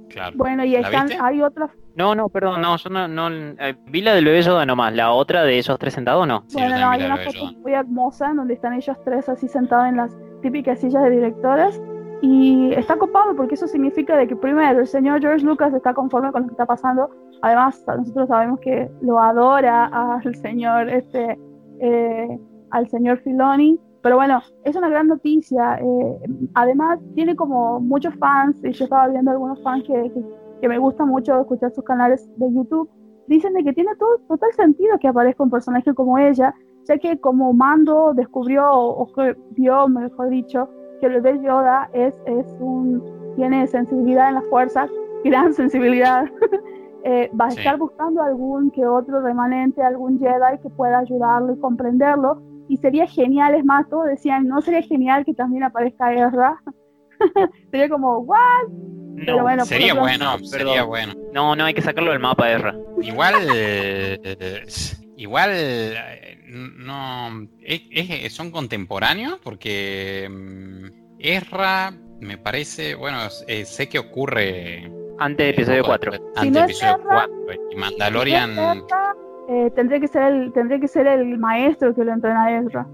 Claro. Bueno, y ¿La están, viste? hay otras No, no, perdón, no, yo no, no eh, vi la del bebé Yoda nomás, la otra de ellos tres sentados no. Sí, bueno, no, hay una foto Yoda. muy hermosa en donde están ellos tres así sentados en las típicas sillas de directores. Y está copado porque eso significa de que primero el señor George Lucas está conforme con lo que está pasando. Además, nosotros sabemos que lo adora al señor este eh, al señor Filoni. Pero bueno, es una gran noticia. eh, además, tiene como muchos fans, y yo estaba viendo algunos fans que, que, que me gusta mucho escuchar sus canales de YouTube. Dicen de que tiene todo total sentido que aparezca un personaje como ella, ya que como Mando descubrió, o que vio, mejor dicho, que el bebé Yoda es, es un, tiene sensibilidad en la fuerza, gran sensibilidad. eh, va a Sí. estar buscando algún que otro remanente, algún Jedi que pueda ayudarlo y comprenderlo. Y sería genial, es más, todos decían, ¿no sería genial que también aparezca Ezra? sería como, ¿what? Pero No, bueno, por Sería bueno, no, sería bueno. no, no hay que sacarlo del mapa de R. Igual, eh, igual, eh, no, es- es- son contemporáneos porque mm, Ezra me parece, bueno, eh, sé que ocurre Antes del episodio poco 4. después- Si antes no episodio Ezra, 4 y Mandalorian, Si eh, tendría que ser el tendría que ser el maestro que lo entrena a Ezra.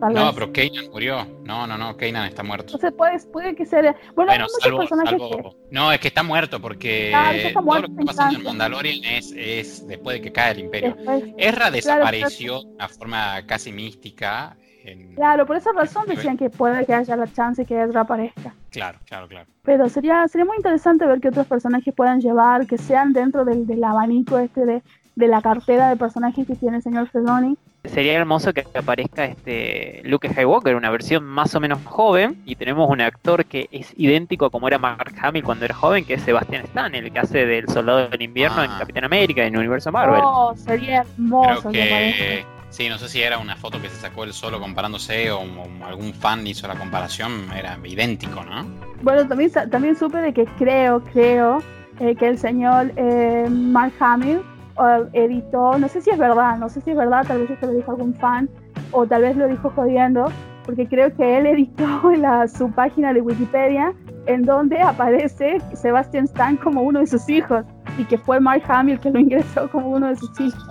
Tal no, vez. pero Kanan murió. No, no, no, Kanan está muerto. Entonces puede, puede que sea. Bueno, Bueno, muchos salvo, personajes salvo- No, es que está muerto porque Claro, ya está todo lo muerto que pasando en Francia. Mandalorian es, es después de que cae el que imperio. después. Ezra desapareció de una forma casi mística. en- Claro, por esa razón decían que puede que haya la chance que Ezra aparezca. Claro, claro, claro. Pero sería, sería muy interesante ver que otros personajes puedan llevar, que sean dentro del, del abanico este de, de la cartera de personajes que tiene el señor Filoni. Sería hermoso que aparezca este Luke Skywalker, una versión más o menos joven, y tenemos un actor que es idéntico a como era Mark Hamill cuando era joven, que es Sebastian Stan, el que hace del Soldado del Invierno en Ah. Capitán América, en el universo Marvel. Oh, sería hermoso que. Sí, no sé si era una foto que se sacó él solo comparándose o, o algún fan hizo la comparación, era idéntico, ¿no? Bueno, también, también supe de que creo, creo eh, que el señor eh, Mark Hamill eh, editó, no sé si es verdad, no sé si es verdad, tal vez esto lo dijo algún fan o tal vez lo dijo jodiendo, porque creo que él editó la, su página de Wikipedia en donde aparece Sebastian Stan como uno de sus hijos y que fue Mark Hamill que lo ingresó como uno de sus hijos.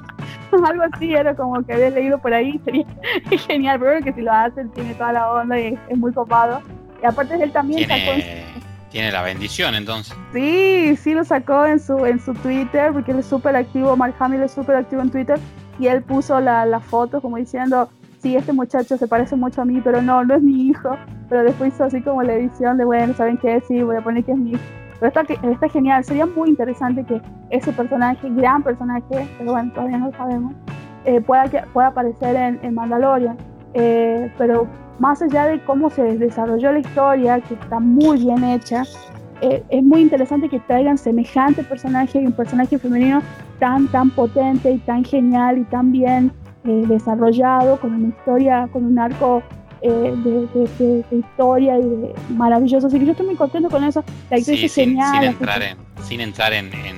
Algo así era como que había leído por ahí, sería genial, pero que si lo hacen tiene toda la onda y es muy copado. Y aparte él también sacó Tiene, la bendición entonces. Sí, sí lo sacó en su, en su Twitter, porque él es súper activo, Mark Hamill es súper activo en Twitter, y él puso la, la foto como diciendo, sí, este muchacho se parece mucho a mí, pero no, no es mi hijo. Pero después hizo así como la edición de, bueno, ¿saben qué? Sí, voy a poner que es mi hijo. Pero está, está genial, sería muy interesante que ese personaje, gran personaje, pero bueno, todavía no lo sabemos, eh, pueda, que, pueda aparecer en, en Mandalorian. Eh, pero más allá de cómo se desarrolló la historia, que está muy bien hecha, eh, es muy interesante que traigan semejante personaje y un personaje femenino tan, tan potente y tan genial y tan bien eh, desarrollado, con una historia, con un arco eh, de, de- de- de historia y de maravilloso. Así que yo estoy muy contento con eso. La actriz Sí, es sin, genial. sin entrar en, sin entrar en, en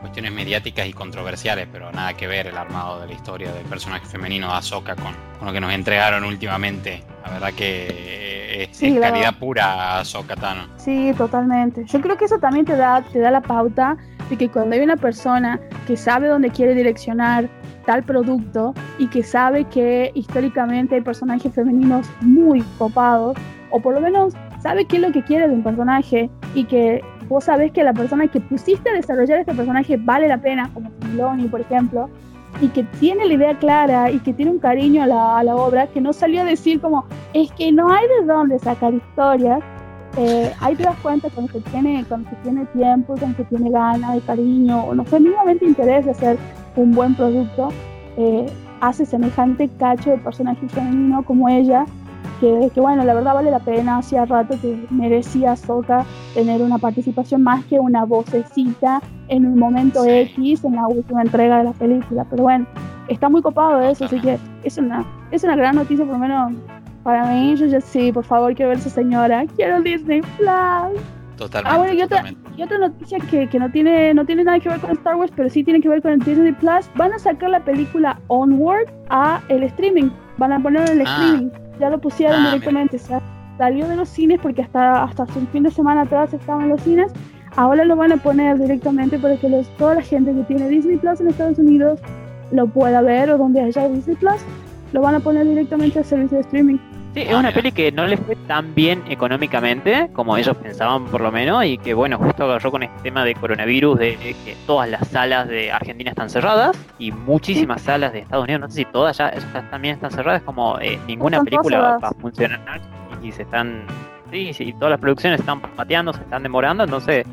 cuestiones mediáticas y controversiales, pero nada que ver el armado de la historia del personaje femenino de Ahsoka con, con lo que nos entregaron últimamente. La verdad que es, Sí, es calidad pura Ahsoka Tano. Sí, totalmente. Yo creo que eso también te da, te da la pauta de que cuando hay una persona que sabe dónde quiere direccionar tal producto y que sabe que históricamente hay personajes femeninos muy copados, o por lo menos sabe qué es lo que quiere de un personaje y que vos sabés que la persona que pusiste a desarrollar este personaje vale la pena, como Filoni, por ejemplo, y que tiene la idea clara y que tiene un cariño a la, a la obra, que no salió a decir como, es que no hay de dónde sacar historias, eh, ahí te das cuenta cuando se tiene, cuando se tiene tiempo, cuando se tiene ganas de cariño, o no sé, mínimamente interés de hacer un buen producto, eh, hace semejante cacho de personaje femenino como ella, que, que, bueno, la verdad vale la pena, hacía rato que merecía Soka tener una participación más que una vocecita en un momento X en la última entrega de la película, pero bueno, está muy copado eso, así que es una, es una gran noticia por lo menos para mí, yo ya sí, por favor, quiero ver a esa señora, quiero Disney Plus. Totalmente. Ah, bueno, y otra, y otra noticia que, que, no, tiene, no tiene nada que ver con Star Wars, pero sí tiene que ver con el Disney Plus. Van a sacar la película Onward a el streaming. Van a ponerlo en el Ah. streaming. Ya lo pusieron Ah, directamente. O sea, salió de los cines porque hasta, hasta hace un fin de semana atrás estaba en los cines. Ahora lo van a poner directamente para que los, toda la gente que tiene Disney Plus en Estados Unidos lo pueda ver o donde haya Disney Plus. Lo van a poner directamente al servicio de streaming. Sí, es Ah, una peli que no le fue tan bien económicamente como ellos pensaban por lo menos y que bueno, justo agarró con este tema de coronavirus, de que todas las salas de Argentina están cerradas y muchísimas salas de Estados Unidos, no sé si todas ya, ya también están cerradas, como eh, ninguna Están película va a funcionar y se están, sí, sí, todas las producciones están pateando, se están demorando, entonces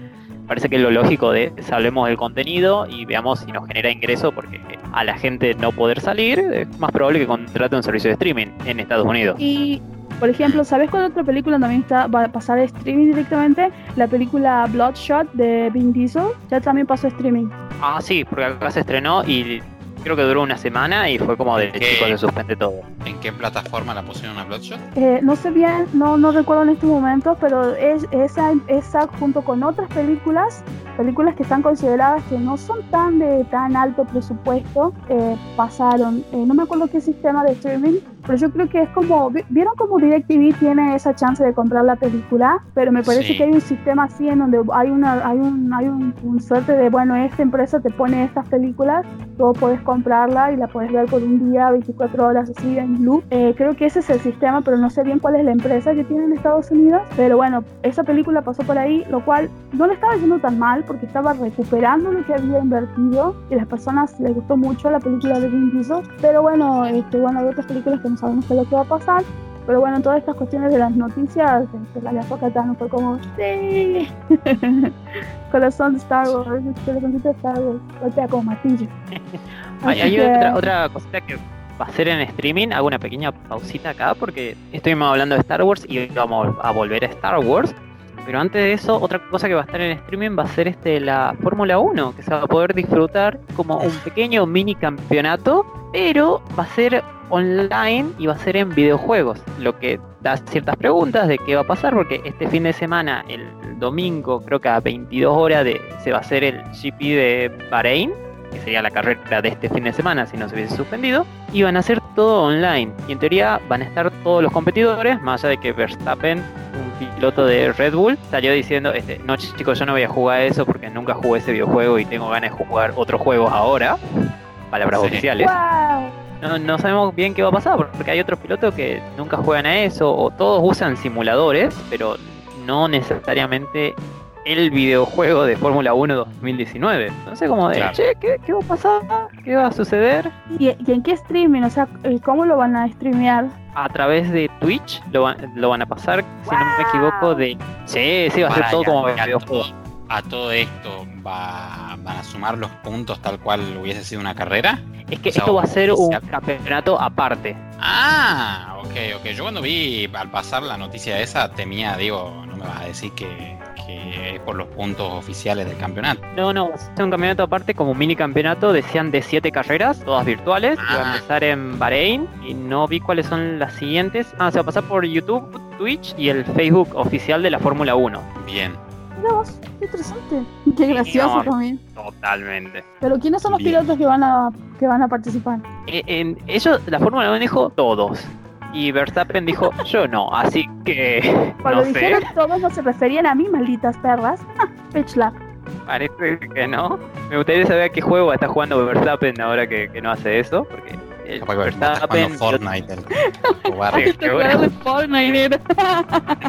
parece que es lo lógico de salvemos el contenido y veamos si nos genera ingreso porque a la gente no poder salir es más probable que contrate un servicio de streaming en Estados Unidos. Y, por ejemplo, ¿sabes cuál otra película también está, va a pasar a streaming directamente? La película Bloodshot de Vin Diesel ya también pasó a streaming. Ah, sí, porque acá se estrenó y creo que duró una semana y fue como de ¿Qué? chicos se suspende todo. ¿En qué plataforma la pusieron a Bloodshot? Eh, no sé bien, no, no recuerdo en este momento, pero es, esa, esa junto con otras películas, películas que están consideradas que no son tan de tan alto presupuesto, eh, pasaron. Eh, no me acuerdo qué sistema de streaming, pero yo creo que es como, vi- ¿vieron como DirecTV tiene esa chance de comprar la película? Pero me parece Sí. que hay un sistema así en donde hay una hay un, hay un, un suerte de, bueno, esta empresa te pone estas películas, tú puedes comprarla y la puedes ver por un día, 24 horas así en loop. Eh, creo que ese es el sistema, pero no sé bien cuál es la empresa que tiene en Estados Unidos. Pero bueno, esa película pasó por ahí, lo cual no le estaba yendo tan mal porque estaba recuperando lo que había invertido y a las personas les gustó mucho la película de Vin Diesel. Pero bueno, este, bueno, hay otras películas que no sabemos qué es lo que va a pasar. Pero bueno, todas estas cuestiones de las noticias, este, la Gafa Catano fue como, sí, corazón de Star Wars, corazoncito de Star Wars, golpea como martillo. Hay, Así hay que- otra, otra cosita que va a ser en streaming, hago una pequeña pausita acá porque estuvimos hablando de Star Wars y vamos a volver a Star Wars. Pero antes de eso, otra cosa que va a estar en streaming va a ser este la Fórmula 1, que se va a poder disfrutar como un pequeño mini campeonato, pero va a ser online y va a ser en videojuegos, lo que da ciertas preguntas de qué va a pasar, porque este fin de semana, el domingo, creo que a 22 horas de, se va a hacer el GP de Bahrein, que sería la carrera de este fin de semana si no se hubiese suspendido, y van a hacer todo online. Y en teoría van a estar todos los competidores, más allá de que Verstappen, un piloto de Red Bull, salió diciendo, este, no chicos, yo no voy a jugar eso porque nunca jugué ese videojuego y tengo ganas de jugar otros juegos ahora. Palabras Sí. oficiales. ¡Wow! No, no sabemos bien qué va a pasar porque hay otros pilotos que nunca juegan a eso o todos usan simuladores, pero no necesariamente el videojuego de Fórmula 1 2019. Entonces como de, Claro. che, ¿qué, qué va a pasar? ¿Qué va a suceder? ¿Y, y en qué streaming? O sea, eh, ¿cómo lo van a streamear? A través de Twitch lo van, lo van a pasar, si no me equivoco, de... Sí, sí, va a ser todo como videojuego. a todo esto va, van a sumar los puntos tal cual hubiese sido una carrera. Es que o sea, esto va a ser un campeonato aparte. Ah, ok, ok. Yo cuando vi al pasar la noticia esa temía, digo, no me vas a decir que, que es por los puntos oficiales del campeonato. No, no, va a ser un campeonato aparte como un mini campeonato, decían de siete carreras, todas virtuales, y va a Ah. empezar en Bahrein y no vi cuáles son las siguientes. Ah, se va a pasar por YouTube, Twitch y el Facebook oficial de la Fórmula 1. Bien. Mira vos, qué interesante. Qué gracioso no. también. Totalmente. Pero ¿quiénes son los Bien. pilotos que van a que van a participar? Eh, en- ellos, la Fórmula 1 dijo todos. Y Verstappen dijo yo no, así que Cuando no sé, dijeron todos no se referían a mí, malditas perras. Slap. parece que no. Me gustaría saber a qué juego está jugando Verstappen ahora que, que no hace eso, porque el jugando Fortnite. el- Fortnite.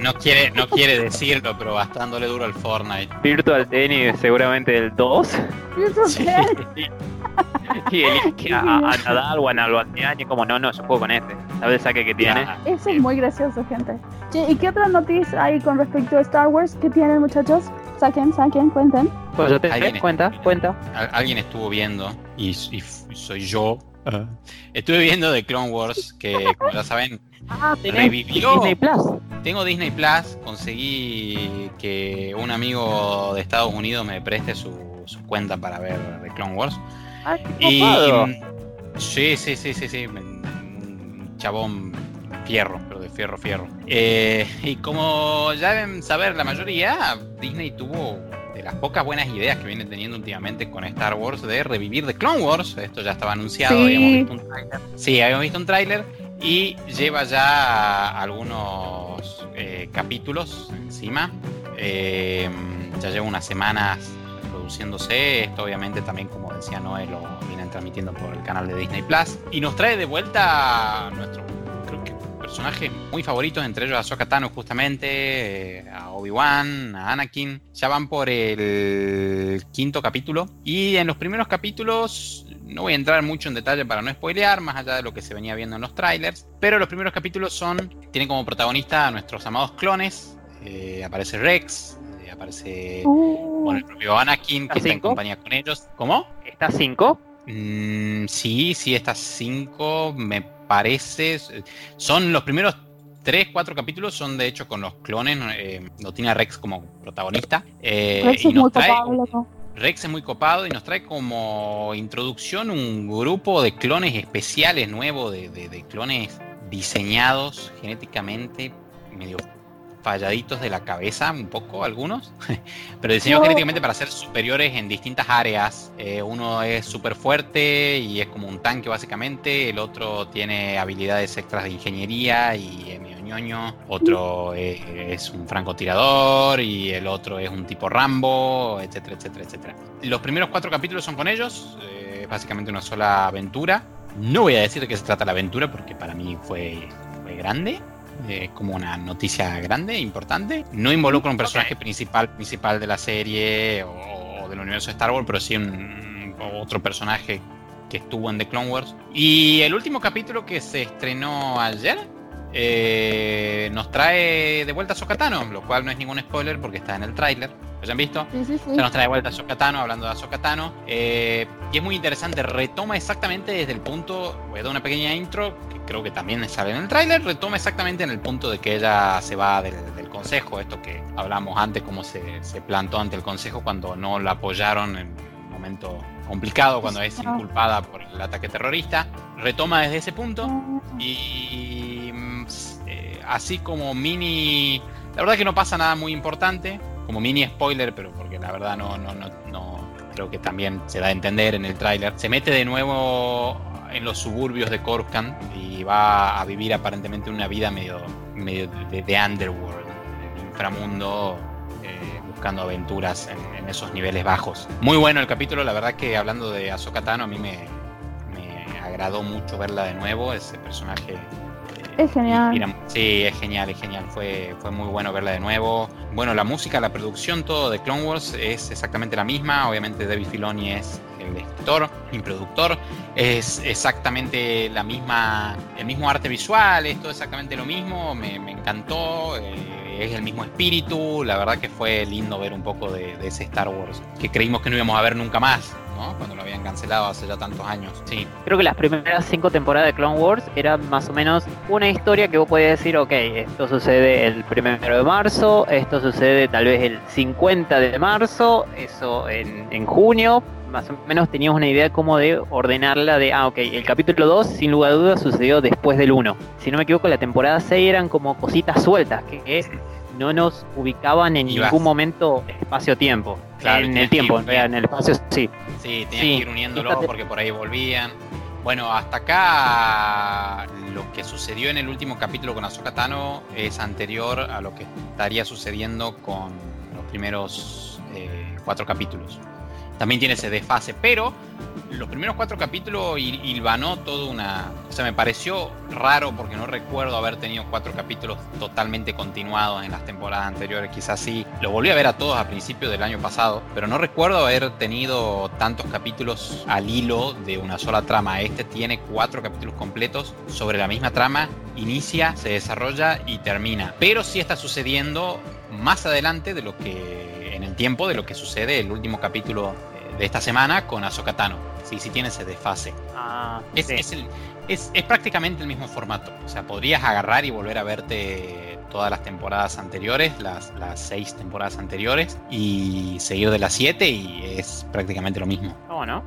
No quiere, no quiere decirlo, pero bastándole duro al Fortnite. Virtual Tennis seguramente el 2. Sí. y elige a, a Nadal o a Nalbandián y como no, no, yo juego con este. ¿Sabes el saque que tiene? Eso es muy gracioso, gente. ¿y qué otra noticia hay con respecto a Star Wars? ¿Qué tienen, muchachos? Saquen, saquen, cuenten. Pues yo te viene. cuenta, cuenta. Al- Alguien estuvo viendo, y, y soy yo, Estuve viendo The Clone Wars, que como ya saben, Ah, revivió. Disney Plus. Tengo Disney Plus, conseguí que un amigo de Estados Unidos me preste su, su cuenta para ver The Clone Wars. Ah, Y sí, sí, sí, sí, sí. Un chabón fierro, pero de fierro, fierro. Eh, y como ya deben saber la mayoría, Disney tuvo de las pocas buenas ideas que viene teniendo últimamente con Star Wars de revivir The Clone Wars. Esto ya estaba anunciado, Sí. habíamos visto un tráiler. Sí, habíamos visto un tráiler y lleva ya algunos eh, capítulos encima. Eh, ya lleva unas semanas produciéndose. Esto obviamente también, como decía Noé, lo vienen transmitiendo por el canal de Disney Plus. Y nos trae de vuelta a nuestros, creo personajes muy favoritos, entre ellos a Ahsoka Tano justamente, eh, a Obi-Wan, a Anakin. Ya van por el quinto capítulo. Y en los primeros capítulos, no voy a entrar mucho en detalle para no spoilear, más allá de lo que se venía viendo en los trailers. Pero los primeros capítulos son, tienen como protagonista a nuestros amados clones. Eh, aparece Rex, aparece Uh, con el propio Anakin, que está en compañía con ellos. ¿Cómo? Está 5. Mm, sí, sí, estas cinco me parece. Son los primeros tres, cuatro capítulos, son de hecho con los clones. Eh, no tiene a Rex como protagonista. eh, Rex y es nos muy trae- copado, loco. Rex es muy copado y nos trae como introducción un grupo de clones especiales nuevos, de, de- de clones diseñados genéticamente, medio falladitos de la cabeza, un poco algunos, pero diseñados No. genéticamente para ser superiores en distintas áreas. Eh, uno es súper fuerte y es como un tanque básicamente, el otro tiene habilidades extras de ingeniería y es medio ñoño, otro eh, es un francotirador y el otro es un tipo Rambo, etcétera, etcétera, etcétera. Los primeros cuatro capítulos son con ellos, eh, básicamente una sola aventura. No voy a decir de qué se trata la aventura porque para mí fue, fue grande, eh, como una noticia grande, importante. No involucra un personaje principal, principal de la serie o, o del universo de Star Wars, pero sí un, otro personaje que estuvo en The Clone Wars. Y el último capítulo que se estrenó ayer eh, nos trae de vuelta a Sokatano, lo cual no es ningún spoiler porque está en el tráiler. ¿Lo hayan visto? Sí, sí, sí. Se nos trae de vuelta a Sokatano, hablando de Sokatano. y es muy interesante, retoma exactamente desde el punto, voy a dar una pequeña intro, que creo que también sale en el tráiler, retoma exactamente en el punto de que ella se va del, del consejo, esto que hablamos antes, cómo se, se plantó ante el consejo cuando no la apoyaron en un momento complicado, cuando es inculpada por el ataque terrorista. Retoma desde ese punto. Y mm, eh, así como mini. La verdad que no pasa nada muy importante. Como mini spoiler, pero porque la verdad no, no, no, no creo que también se da a entender en el tráiler. Se mete de nuevo en los suburbios de Coruscant y va a vivir aparentemente una vida medio, medio de, de underworld, de inframundo, eh, buscando aventuras en, en esos niveles bajos. Muy bueno el capítulo, la verdad que hablando de Ahsoka Tano, a mí me, me agradó mucho verla de nuevo, ese personaje. Es genial. sí, es genial, es genial. Fue, fue muy bueno verla de nuevo. Bueno, la música, la producción, todo de Clone Wars es exactamente la misma. Obviamente David Filoni es el escritor y productor. Es exactamente la misma, el mismo arte visual, es todo exactamente lo mismo. Me, me encantó. eh, es el mismo espíritu. La verdad que fue lindo ver un poco de, de ese Star Wars que creímos que no íbamos a ver nunca más, Cuando lo habían cancelado hace ya tantos años. Sí. Creo que las primeras cinco temporadas de Clone Wars eran más o menos una historia que vos podías decir, ok, esto sucede el primero de marzo, esto sucede tal vez el 50 de marzo, eso en, en junio, más o menos teníamos una idea como de ordenarla de, ah, ok, el capítulo 2 sin lugar a dudas sucedió después del 1. Si no me equivoco, la temporada 6 eran como cositas sueltas que no nos ubicaban en Ibas. ningún momento espacio-tiempo. Claro, en el tiempo, en el espacio sí. Sí, tenías Sí, que ir uniéndolo porque por ahí volvían. Bueno, hasta acá lo que sucedió en el último capítulo con Ahsoka Tano es anterior a lo que estaría sucediendo con los primeros eh, cuatro capítulos. También tiene ese desfase, pero los primeros cuatro capítulos hil- hilvanó toda una... O sea, me pareció raro porque no recuerdo haber tenido cuatro capítulos totalmente continuados en las temporadas anteriores. Quizás sí, lo volví a ver a todos a principios del año pasado, pero no recuerdo haber tenido tantos capítulos al hilo de una sola trama. Este tiene cuatro capítulos completos sobre la misma trama, inicia, se desarrolla y termina. Pero sí está sucediendo más adelante de lo que en el tiempo de lo que sucede el último capítulo eh, de esta semana con Ahsoka Tano. Sí, sí tiene ese desfase. Ah, Es, sí. es, el- es- es prácticamente el mismo formato. O sea, podrías agarrar y volver a verte todas las temporadas anteriores, las, las seis temporadas anteriores, y seguir de las siete y es prácticamente lo mismo. ¿Cómo no?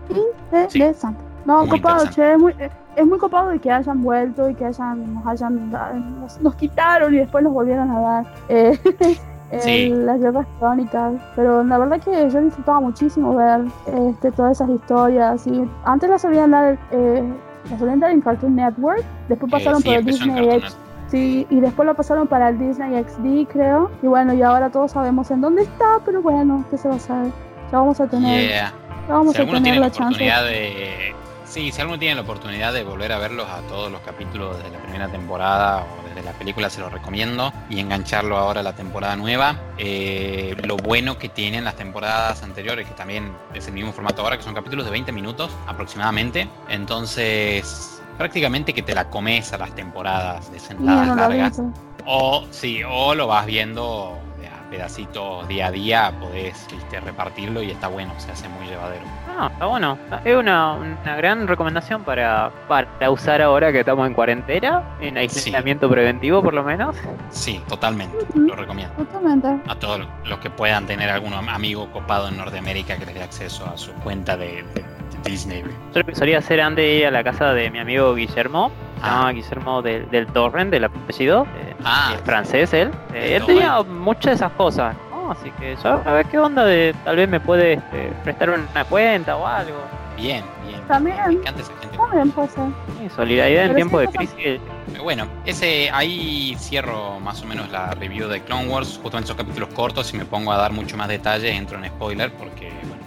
Interesante. No, Muy copado, che, es muy, es muy copado de que hayan vuelto y que hayan, nos hayan nos, nos quitaron y después nos volvieron a dar eh, el- Sí. las guerras crónicas. Pero la verdad que yo disfrutaba muchísimo ver este, todas esas historias. Y antes las solían dar, eh, las solían dar en Cartoon Network, después Eh, pasaron sí, por el en Disney X. Sí, y después lo pasaron para el Disney XD, creo. Y bueno, y ahora todos sabemos en dónde está, pero bueno, ¿qué se va a hacer? Ya vamos a tener, Yeah. ya vamos Si a tener la la chance. de. Sí, si alguno tiene la oportunidad de volver a verlos a todos los capítulos de la primera temporada o desde la película, se los recomiendo. Y engancharlo ahora a la temporada nueva. Eh, lo bueno que tienen las temporadas anteriores, que también es el mismo formato ahora, que son capítulos de 20 minutos aproximadamente. Entonces, prácticamente que te la comes a las temporadas de sentadas no largas. aviso. O sí, o lo vas viendo a pedacitos día a día, podés viste, repartirlo y está bueno, se hace muy llevadero. Ah, está bueno. Es una, una gran recomendación para, para usar ahora que estamos en cuarentena, en aislamiento preventivo por lo menos. Sí, totalmente, lo recomiendo. Totalmente. A todos los que puedan tener algún am- amigo copado en Norteamérica que les dé acceso a su cuenta de, de- de Disney. Yo lo que solía hacer antes de ir a la casa de mi amigo Guillermo, Ah. Guillermo del, del Torrent, del apellido, eh, Ah. es francés él. Eh, él tenía muchas de esas cosas, ¿no? Así que ya a ver qué onda de tal vez me puede este, prestar una cuenta o algo. Bien, bien. También. Me encanta esa gente. También puede ser. Sí, solidaridad en tiempo sí de pasa- crisis. Bueno, ese ahí cierro más o menos la review de Clone Wars. Justamente son capítulos cortos y me pongo a dar mucho más detalles, entro en spoiler porque, bueno,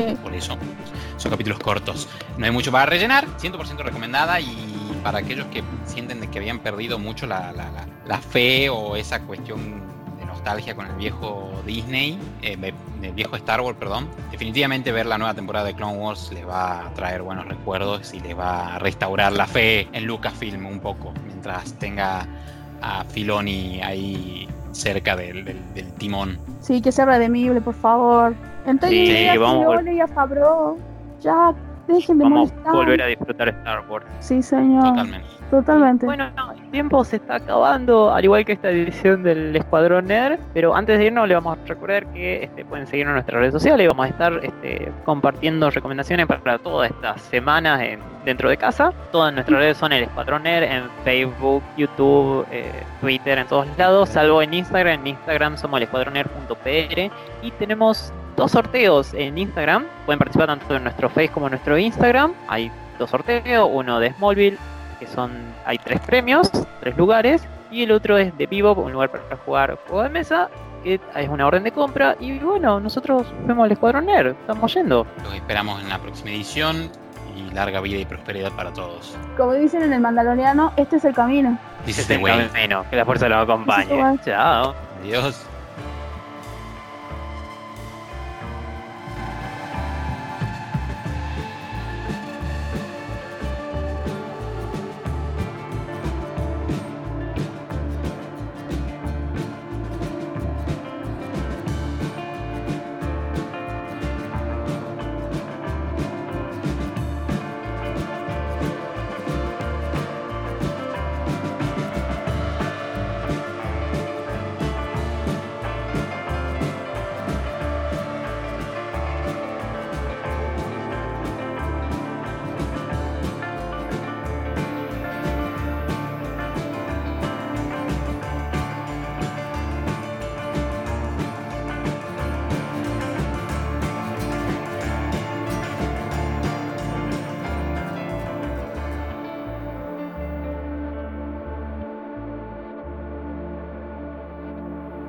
Eh, por eso son capítulos cortos. No hay mucho para rellenar, 100% recomendada y para aquellos que sienten de que habían perdido mucho la, la- la- la fe o esa cuestión nostalgia con el viejo Disney, eh, del viejo Star Wars, perdón, definitivamente ver la nueva temporada de Clone Wars les va a traer buenos recuerdos y les va a restaurar la fe en Lucasfilm un poco, mientras tenga a Filoni ahí cerca del- del- del timón. sí, que sea redimible, por favor. Entonces, Sí, a vamos Filoni y a Favreau. Ya, dejen de Vamos molestar. a volver a disfrutar Star Wars. Sí, señor. Totalmente. Totalmente. Bueno, no, el tiempo se está acabando, al igual que esta edición del Escuadrón Nerd. Pero antes de irnos, le vamos a recordar que este, pueden seguirnos en nuestras redes sociales. Vamos a estar este, compartiendo recomendaciones para todas estas semanas en- dentro de casa. Todas nuestras redes son el Escuadrón Nerd en Facebook, YouTube, eh, Twitter, en todos lados, salvo en Instagram. En Instagram somos el escuadroner.pr y tenemos dos sorteos en Instagram. Pueden participar tanto en nuestro Face como en nuestro Instagram. Hay dos sorteos, uno de Smallville que son hay tres premios, tres lugares, y el otro es de Vivo, un lugar para jugar juego de mesa, que es una orden de compra, y bueno, nosotros fuimos al Escuadrón Nerd, estamos yendo. Los esperamos en la próxima edición y larga vida y prosperidad para todos. Como dicen en el Mandaloriano, este es el camino. Dice Este The Way. camino, que la fuerza lo acompañe. Chao. Adiós.